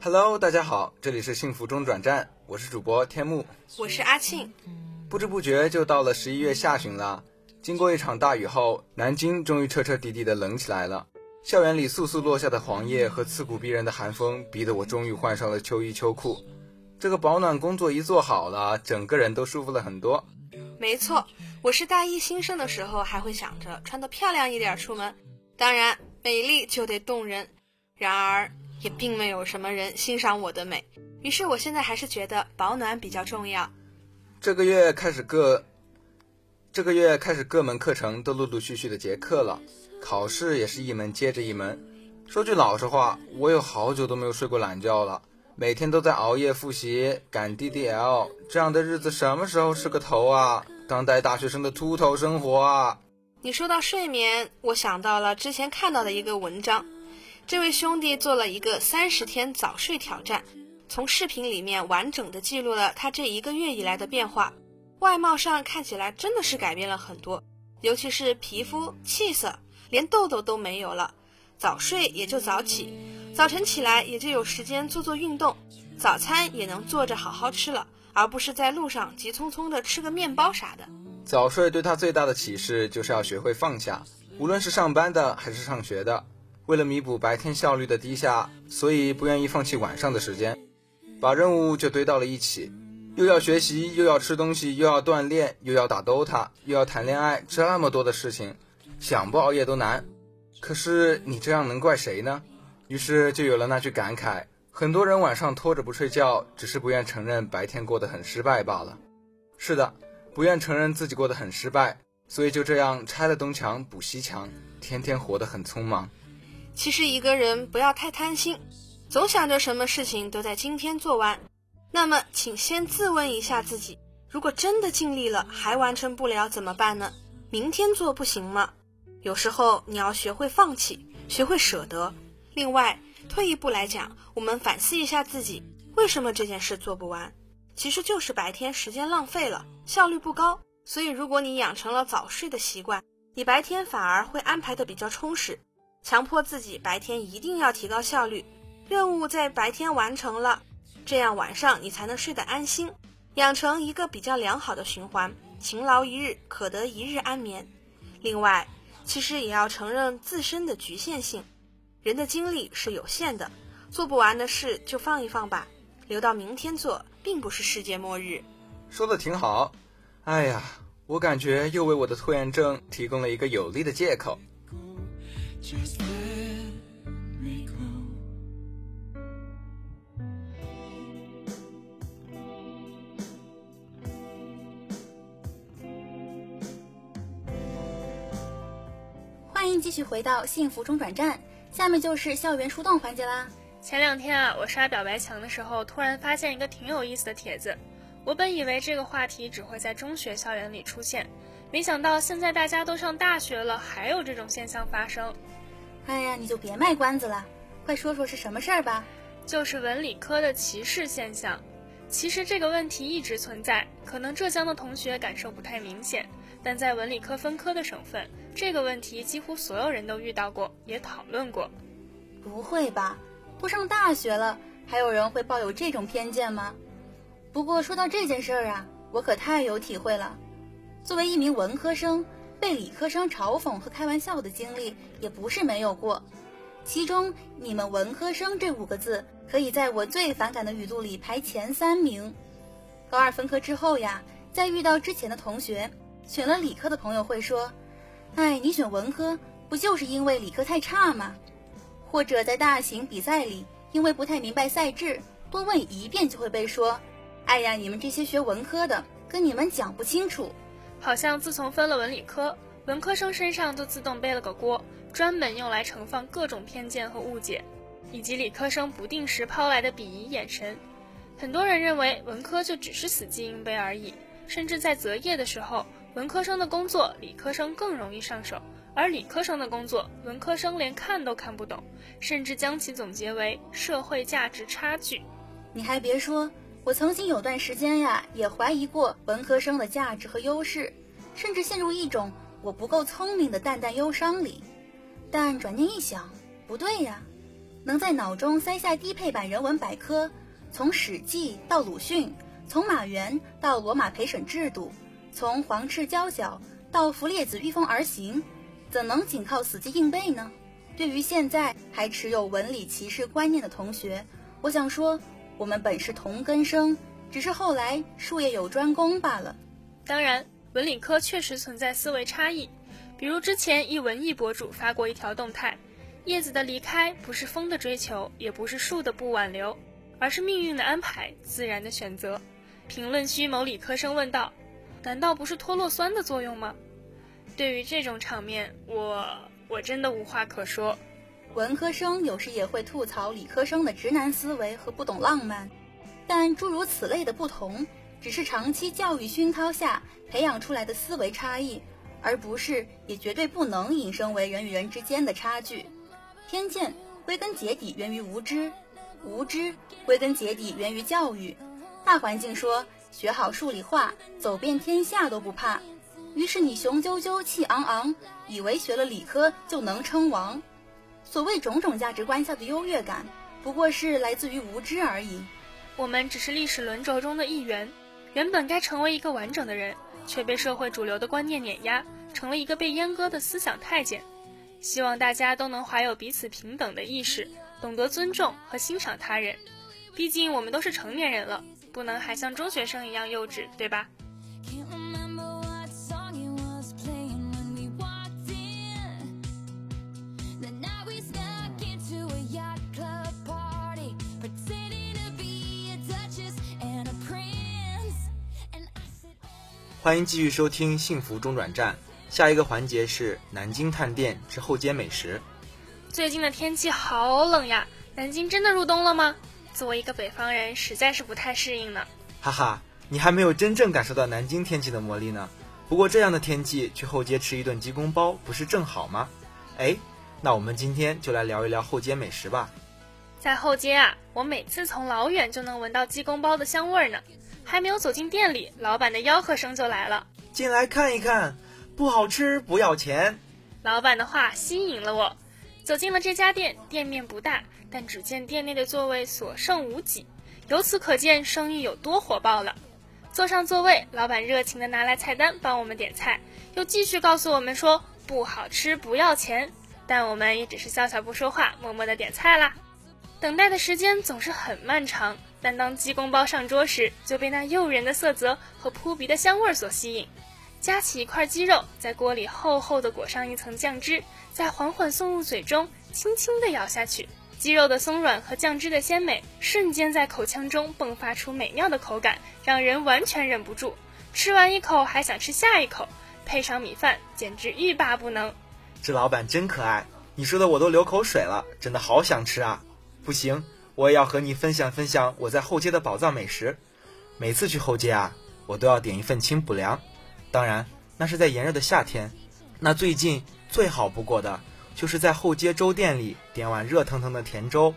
Hello，大家好，这里是幸福中转站，我是主播天木，我是阿庆。不知不觉就到了十一月下旬了，经过一场大雨后，南京终于彻彻底底的冷起来了。校园里簌簌落下的黄叶和刺骨逼人的寒风，逼得我终于换上了秋衣秋裤。这个保暖工作一做好了，整个人都舒服了很多。没错，我是大一新生的时候还会想着穿得漂亮一点出门，当然美丽就得动人。然而。也并没有什么人欣赏我的美，于是我现在还是觉得保暖比较重要。这个月开始各，这个月开始各门课程都陆陆续续的结课了，考试也是一门接着一门。说句老实话，我有好久都没有睡过懒觉了，每天都在熬夜复习赶 DDL，这样的日子什么时候是个头啊？当代大学生的秃头生活啊！你说到睡眠，我想到了之前看到的一个文章。这位兄弟做了一个三十天早睡挑战，从视频里面完整的记录了他这一个月以来的变化，外貌上看起来真的是改变了很多，尤其是皮肤、气色，连痘痘都没有了。早睡也就早起，早晨起来也就有时间做做运动，早餐也能坐着好好吃了，而不是在路上急匆匆的吃个面包啥的。早睡对他最大的启示就是要学会放下，无论是上班的还是上学的。为了弥补白天效率的低下，所以不愿意放弃晚上的时间，把任务就堆到了一起，又要学习，又要吃东西，又要锻炼，又要打 DOTA，又要谈恋爱，这么多的事情，想不熬夜都难。可是你这样能怪谁呢？于是就有了那句感慨：很多人晚上拖着不睡觉，只是不愿承认白天过得很失败罢了。是的，不愿承认自己过得很失败，所以就这样拆了东墙补西墙，天天活得很匆忙。其实一个人不要太贪心，总想着什么事情都在今天做完。那么，请先自问一下自己：如果真的尽力了还完成不了怎么办呢？明天做不行吗？有时候你要学会放弃，学会舍得。另外，退一步来讲，我们反思一下自己，为什么这件事做不完？其实就是白天时间浪费了，效率不高。所以，如果你养成了早睡的习惯，你白天反而会安排的比较充实。强迫自己白天一定要提高效率，任务在白天完成了，这样晚上你才能睡得安心，养成一个比较良好的循环。勤劳一日，可得一日安眠。另外，其实也要承认自身的局限性，人的精力是有限的，做不完的事就放一放吧，留到明天做，并不是世界末日。说的挺好，哎呀，我感觉又为我的拖延症提供了一个有力的借口。欢迎继续回到幸福中转站，下面就是校园树洞环节啦。前两天啊，我刷表白墙的时候，突然发现一个挺有意思的帖子。我本以为这个话题只会在中学校园里出现，没想到现在大家都上大学了，还有这种现象发生。哎呀，你就别卖关子了，快说说是什么事儿吧。就是文理科的歧视现象。其实这个问题一直存在，可能浙江的同学感受不太明显，但在文理科分科的省份，这个问题几乎所有人都遇到过，也讨论过。不会吧？都上大学了，还有人会抱有这种偏见吗？不过说到这件事儿啊，我可太有体会了。作为一名文科生。被理科生嘲讽和开玩笑的经历也不是没有过，其中“你们文科生”这五个字可以在我最反感的语录里排前三名。高二分科之后呀，在遇到之前的同学选了理科的朋友会说：“哎，你选文科不就是因为理科太差吗？”或者在大型比赛里，因为不太明白赛制，多问一遍就会被说：“哎呀，你们这些学文科的，跟你们讲不清楚。”好像自从分了文理科，文科生身上就自动背了个锅，专门用来盛放各种偏见和误解，以及理科生不定时抛来的鄙夷眼神。很多人认为文科就只是死记硬背而已，甚至在择业的时候，文科生的工作理科生更容易上手，而理科生的工作文科生连看都看不懂，甚至将其总结为社会价值差距。你还别说，我曾经有段时间呀，也怀疑过文科生的价值和优势，甚至陷入一种我不够聪明的淡淡忧伤里。但转念一想，不对呀，能在脑中塞下低配版人文百科，从《史记》到鲁迅，从马原到罗马陪审制度，从黄赤交角到弗列子御风而行，怎能仅靠死记硬背呢？对于现在还持有文理歧视观念的同学，我想说。我们本是同根生，只是后来术业有专攻罢了。当然，文理科确实存在思维差异。比如之前一文艺博主发过一条动态：叶子的离开不是风的追求，也不是树的不挽留，而是命运的安排，自然的选择。评论区某理科生问道：“难道不是脱落酸的作用吗？”对于这种场面，我我真的无话可说。文科生有时也会吐槽理科生的直男思维和不懂浪漫，但诸如此类的不同，只是长期教育熏陶下培养出来的思维差异，而不是也绝对不能引申为人与人之间的差距。偏见归根结底源于无知，无知归根结底源于教育。大环境说学好数理化，走遍天下都不怕，于是你雄赳赳气昂昂，以为学了理科就能称王。所谓种种价值观下的优越感，不过是来自于无知而已。我们只是历史轮轴中的一员，原本该成为一个完整的人，却被社会主流的观念碾压，成了一个被阉割的思想太监。希望大家都能怀有彼此平等的意识，懂得尊重和欣赏他人。毕竟我们都是成年人了，不能还像中学生一样幼稚，对吧？欢迎继续收听《幸福中转站》，下一个环节是南京探店之后街美食。最近的天气好冷呀，南京真的入冬了吗？作为一个北方人，实在是不太适应呢。哈哈，你还没有真正感受到南京天气的魔力呢。不过这样的天气去后街吃一顿鸡公煲不是正好吗？哎，那我们今天就来聊一聊后街美食吧。在后街啊，我每次从老远就能闻到鸡公煲的香味儿呢。还没有走进店里，老板的吆喝声就来了：“进来看一看，不好吃不要钱。”老板的话吸引了我，走进了这家店。店面不大，但只见店内的座位所剩无几，由此可见生意有多火爆了。坐上座位，老板热情地拿来菜单帮我们点菜，又继续告诉我们说：“不好吃不要钱。”但我们也只是笑笑不说话，默默地点菜啦。等待的时间总是很漫长。但当鸡公煲上桌时，就被那诱人的色泽和扑鼻的香味所吸引。夹起一块鸡肉，在锅里厚厚的裹上一层酱汁，再缓缓送入嘴中，轻轻地咬下去。鸡肉的松软和酱汁的鲜美，瞬间在口腔中迸发出美妙的口感，让人完全忍不住。吃完一口还想吃下一口，配上米饭，简直欲罢不能。这老板真可爱，你说的我都流口水了，真的好想吃啊！不行。我也要和你分享分享我在后街的宝藏美食。每次去后街啊，我都要点一份清补凉。当然，那是在炎热的夏天。那最近最好不过的，就是在后街粥店里点碗热腾腾的甜粥，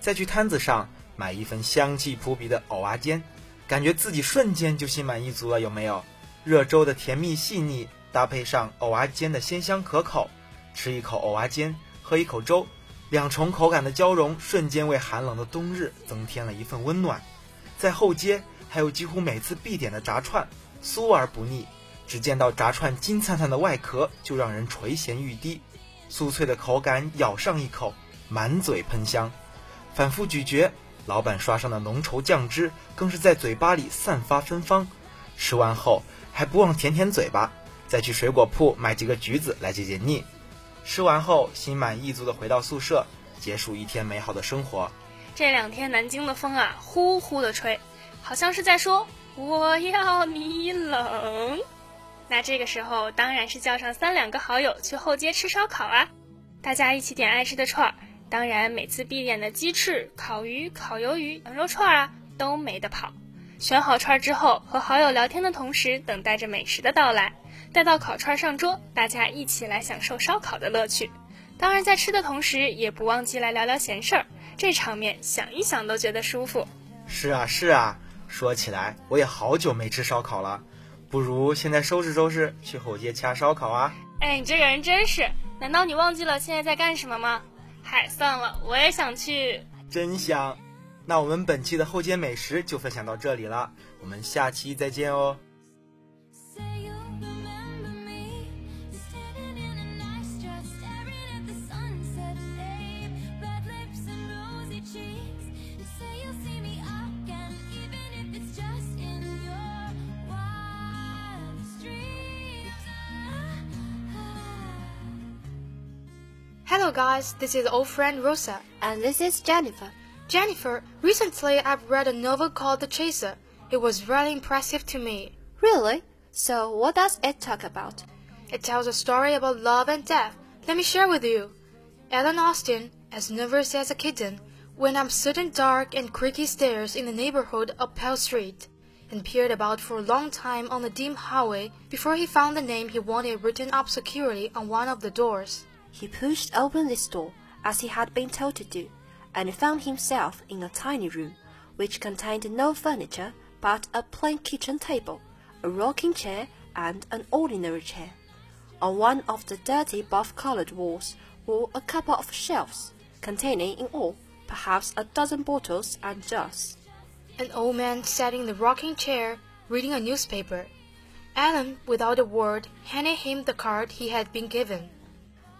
再去摊子上买一份香气扑鼻的藕啊煎，感觉自己瞬间就心满意足了，有没有？热粥的甜蜜细腻，搭配上藕啊煎的鲜香可口，吃一口藕啊煎，喝一口粥。两重口感的交融，瞬间为寒冷的冬日增添了一份温暖。在后街，还有几乎每次必点的炸串，酥而不腻。只见到炸串金灿灿的外壳，就让人垂涎欲滴。酥脆的口感，咬上一口，满嘴喷香。反复咀嚼，老板刷上的浓稠酱汁，更是在嘴巴里散发芬芳。吃完后，还不忘舔舔嘴巴，再去水果铺买几个橘子来解解腻。吃完后，心满意足地回到宿舍，结束一天美好的生活。这两天南京的风啊，呼呼地吹，好像是在说我要你冷。那这个时候，当然是叫上三两个好友去后街吃烧烤啊！大家一起点爱吃的串儿，当然每次必点的鸡翅、烤鱼、烤鱿鱼、羊肉串啊，都没得跑。选好串之后，和好友聊天的同时，等待着美食的到来。待到烤串上桌，大家一起来享受烧烤的乐趣。当然，在吃的同时，也不忘记来聊聊闲事儿。这场面想一想都觉得舒服。是啊，是啊，说起来，我也好久没吃烧烤了，不如现在收拾收拾，去后街掐烧烤啊！哎，你这个人真是，难道你忘记了现在在干什么吗？嗨，算了，我也想去。真香！那我们本期的后街美食就分享到这里了，我们下期再见哦。Hello guys, this is old friend Rosa. And this is Jennifer. Jennifer, recently I've read a novel called The Chaser. It was really impressive to me. Really? So what does it talk about? It tells a story about love and death. Let me share with you. Ellen Austin, as nervous as a kitten, went up certain dark and creaky stairs in the neighborhood of Pell Street, and peered about for a long time on the dim hallway before he found the name he wanted written up securely on one of the doors. He pushed open this door, as he had been told to do, and found himself in a tiny room, which contained no furniture but a plain kitchen table, a rocking chair, and an ordinary chair. On one of the dirty buff-colored walls were a couple of shelves, containing in all perhaps a dozen bottles and jars. An old man sat in the rocking chair, reading a newspaper. Alan, without a word, handed him the card he had been given.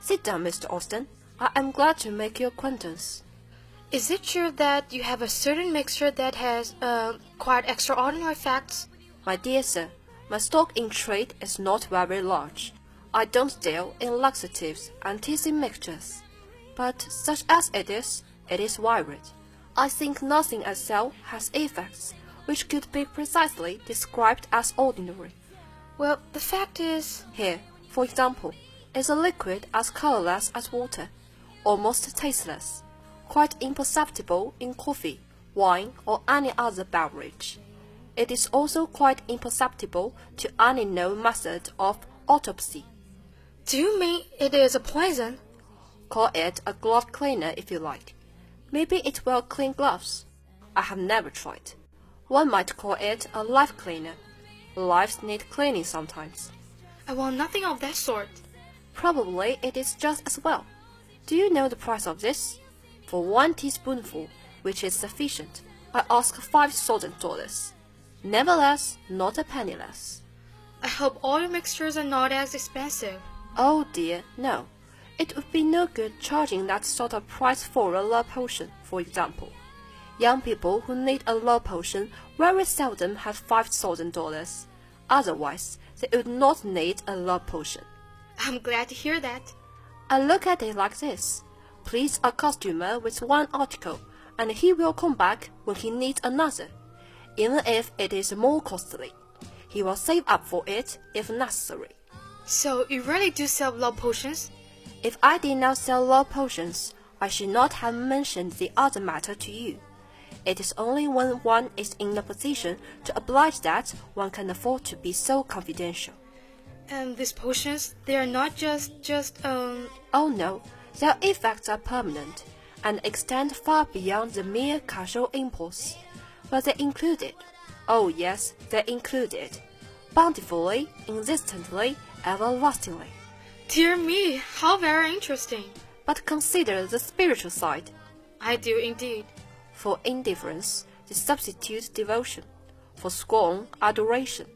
Sit down, Mr. Austin. I am glad to make your acquaintance. Is it true that you have a certain mixture that has uh, quite extraordinary effects? My dear sir, my stock in trade is not very large. I don't deal in laxatives and teasing mixtures. But such as it is, it is varied. I think nothing I sell has effects which could be precisely described as ordinary. Well, the fact is... Here, for example, is a liquid as colorless as water, almost tasteless, quite imperceptible in coffee, wine, or any other beverage. It is also quite imperceptible to any known method of autopsy. Do you mean it is a poison? Call it a glove cleaner if you like. Maybe it will clean gloves. I have never tried. One might call it a life cleaner. Lives need cleaning sometimes. I want nothing of that sort. Probably it is just as well. Do you know the price of this? For one teaspoonful, which is sufficient, I ask five thousand dollars. Nevertheless, not a penny less. I hope all your mixtures are not as expensive. Oh dear, no. It would be no good charging that sort of price for a love potion, for example. Young people who need a love potion very seldom have five thousand dollars. Otherwise, they would not need a love potion. I'm glad to hear that. I look at it like this. Please a customer with one article, and he will come back when he needs another, even if it is more costly. He will save up for it if necessary. So you really do sell love potions? If I did not sell love potions, I should not have mentioned the other matter to you. It is only when one is in a position to oblige that one can afford to be so confidential. And these potions, they are not just, just, um... Oh no, their effects are permanent, and extend far beyond the mere casual impulse. But they include it. Oh yes, they include it. Bountifully, insistently, everlastingly. Dear me, how very interesting. But consider the spiritual side. I do indeed. For indifference, they substitute devotion. For scorn, adoration.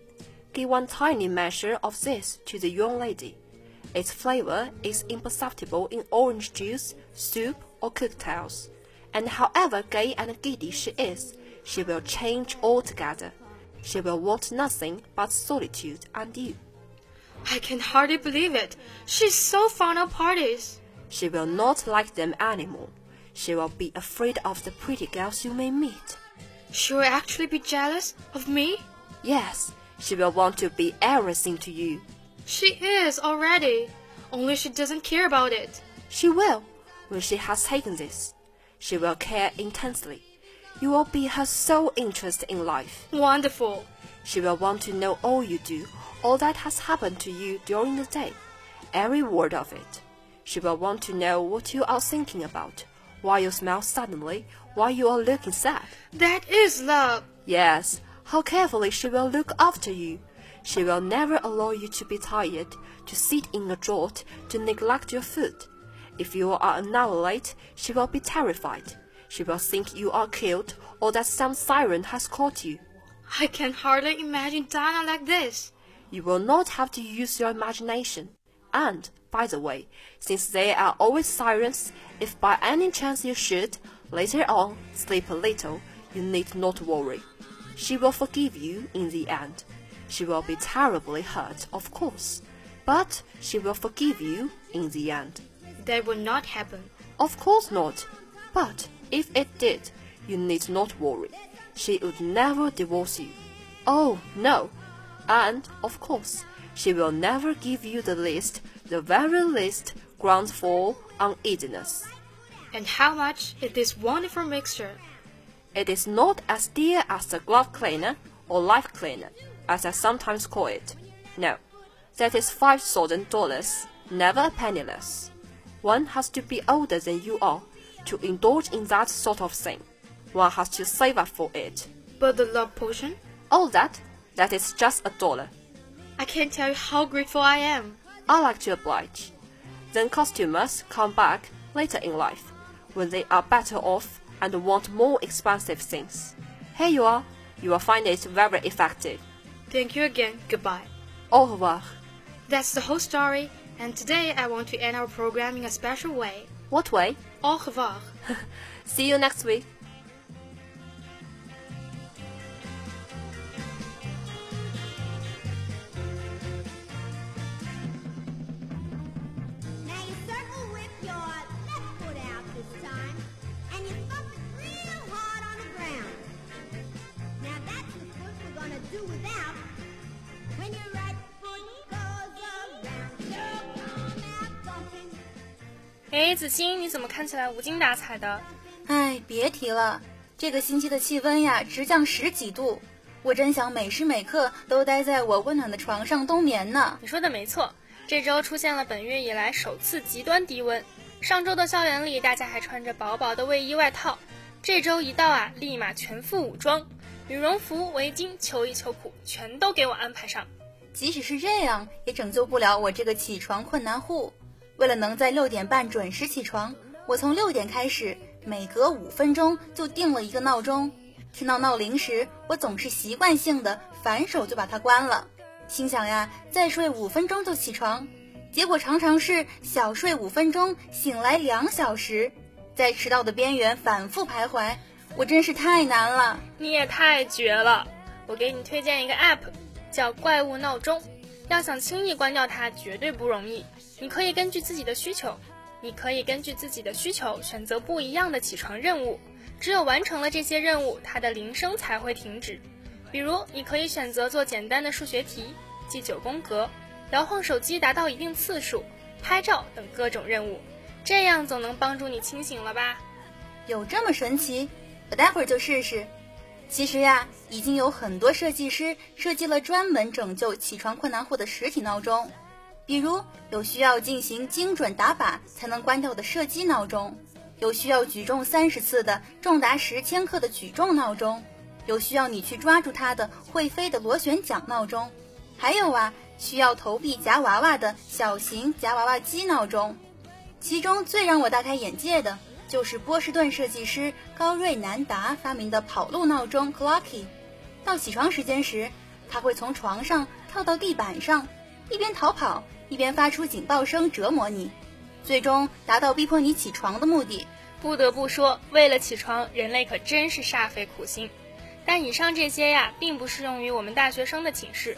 Give one tiny measure of this to the young lady. Its flavor is imperceptible in orange juice, soup, or cocktails. And however gay and giddy she is, she will change altogether. She will want nothing but solitude and you. I can hardly believe it. She's so fond of parties. She will not like them anymore. She will be afraid of the pretty girls you may meet. She will actually be jealous of me? Yes, she will want to be everything to you. She is already. Only she doesn't care about it. She will, when she has taken this. She will care intensely. You will be her sole interest in life. Wonderful. She will want to know all you do, all that has happened to you during the day, every word of it. She will want to know what you are thinking about, why you smile suddenly, why you are looking sad. That is love. Yes, how carefully she will look after you. She will never allow you to be tired, to sit in a draught, to neglect your food. If you are an hour late, she will be terrified. She will think you are killed or that some siren has caught you. I can hardly imagine Dinah like this. You will not have to use your imagination. And, by the way, since there are always sirens, if by any chance you should, later on, sleep a little, you need not worry. She will forgive you in the end. She will be terribly hurt, of course, but she will forgive you in the end. That will not happen. Of course not. But if it did, you need not worry. She would never divorce you. Oh, no. And, of course, she will never give you the least, the very least, ground for uneasiness. And how much is this wonderful mixture? It is not as dear as the glove cleaner or life cleaner, as I sometimes call it. No, that is five thousand dollars, never a penny less. One has to be older than you are to indulge in that sort of thing. One has to save up for it. But the love potion? All that, that is just a dollar. I can't tell you how grateful I am. I like to oblige. Then customers come back later in life, when they are better off and want more expensive things. Here you are. You will find it very effective. Thank you again. Goodbye. Au revoir. That's the whole story, and today I want to end our program in a special way. What way? Au revoir. See you next week. 哎，子欣，你怎么看起来无精打采的？哎，别提了，这个星期的气温呀，直降十几度，我真想每时每刻都待在我温暖的床上冬眠呢。你说的没错，这周出现了本月以来首次极端低温。上周的校园里，大家还穿着薄薄的卫衣外套，这周一到啊，立马全副武装，羽绒服、围巾、秋衣秋裤全都给我安排上。即使是这样，也拯救不了我这个起床困难户。为了能在六点半准时起床，我从六点开始，每隔五分钟就定了一个闹钟。听到闹铃时，我总是习惯性的反手就把它关了，心想呀，再睡五分钟就起床。结果常常是小睡五分钟，醒来两小时，在迟到的边缘反复徘徊，我真是太难了。你也太绝了！我给你推荐一个 app，叫怪物闹钟。要想轻易关掉它，绝对不容易。你可以根据自己的需求，你可以根据自己的需求选择不一样的起床任务。只有完成了这些任务，它的铃声才会停止。比如，你可以选择做简单的数学题、记九宫格、摇晃手机达到一定次数、拍照等各种任务，这样总能帮助你清醒了吧？有这么神奇？我待会儿就试试。其实呀，已经有很多设计师设计了专门拯救起床困难户的实体闹钟，比如有需要进行精准打靶才能关掉的射击闹钟，有需要举重三十次的重达十千克的举重闹钟，有需要你去抓住它的会飞的螺旋桨闹钟，还有啊，需要投币夹娃娃的小型夹娃娃机闹钟。其中最让我大开眼界的。就是波士顿设计师高瑞南达发明的跑路闹钟 Clocky。到起床时间时，他会从床上跳到地板上，一边逃跑一边发出警报声折磨你，最终达到逼迫你起床的目的。不得不说，为了起床，人类可真是煞费苦心。但以上这些呀，并不适用于我们大学生的寝室。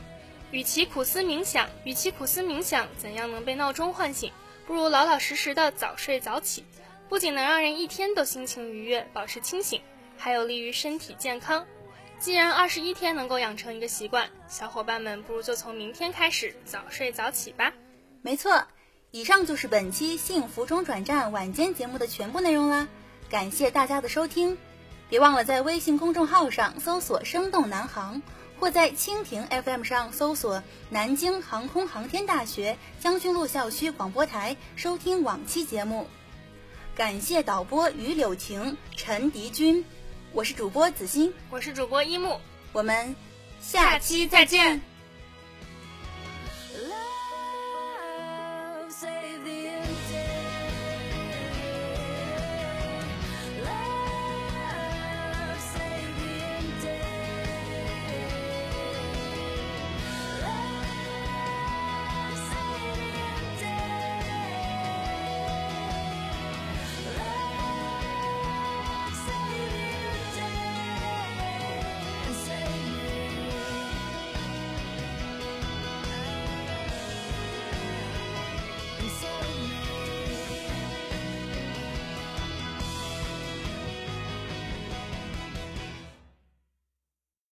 与其苦思冥想，与其苦思冥想怎样能被闹钟唤醒，不如老老实实的早睡早起。不仅能让人一天都心情愉悦，保持清醒，还有利于身体健康。既然二十一天能够养成一个习惯，小伙伴们不如就从明天开始早睡早起吧。没错，以上就是本期幸福中转站晚间节目的全部内容啦。感谢大家的收听，别忘了在微信公众号上搜索“生动南航”，或在蜻蜓 FM 上搜索“南京航空航天大学将军路校区广播台”收听往期节目。感谢导播于柳晴、陈迪军，我是主播子欣，我是主播一木，我们下期再见。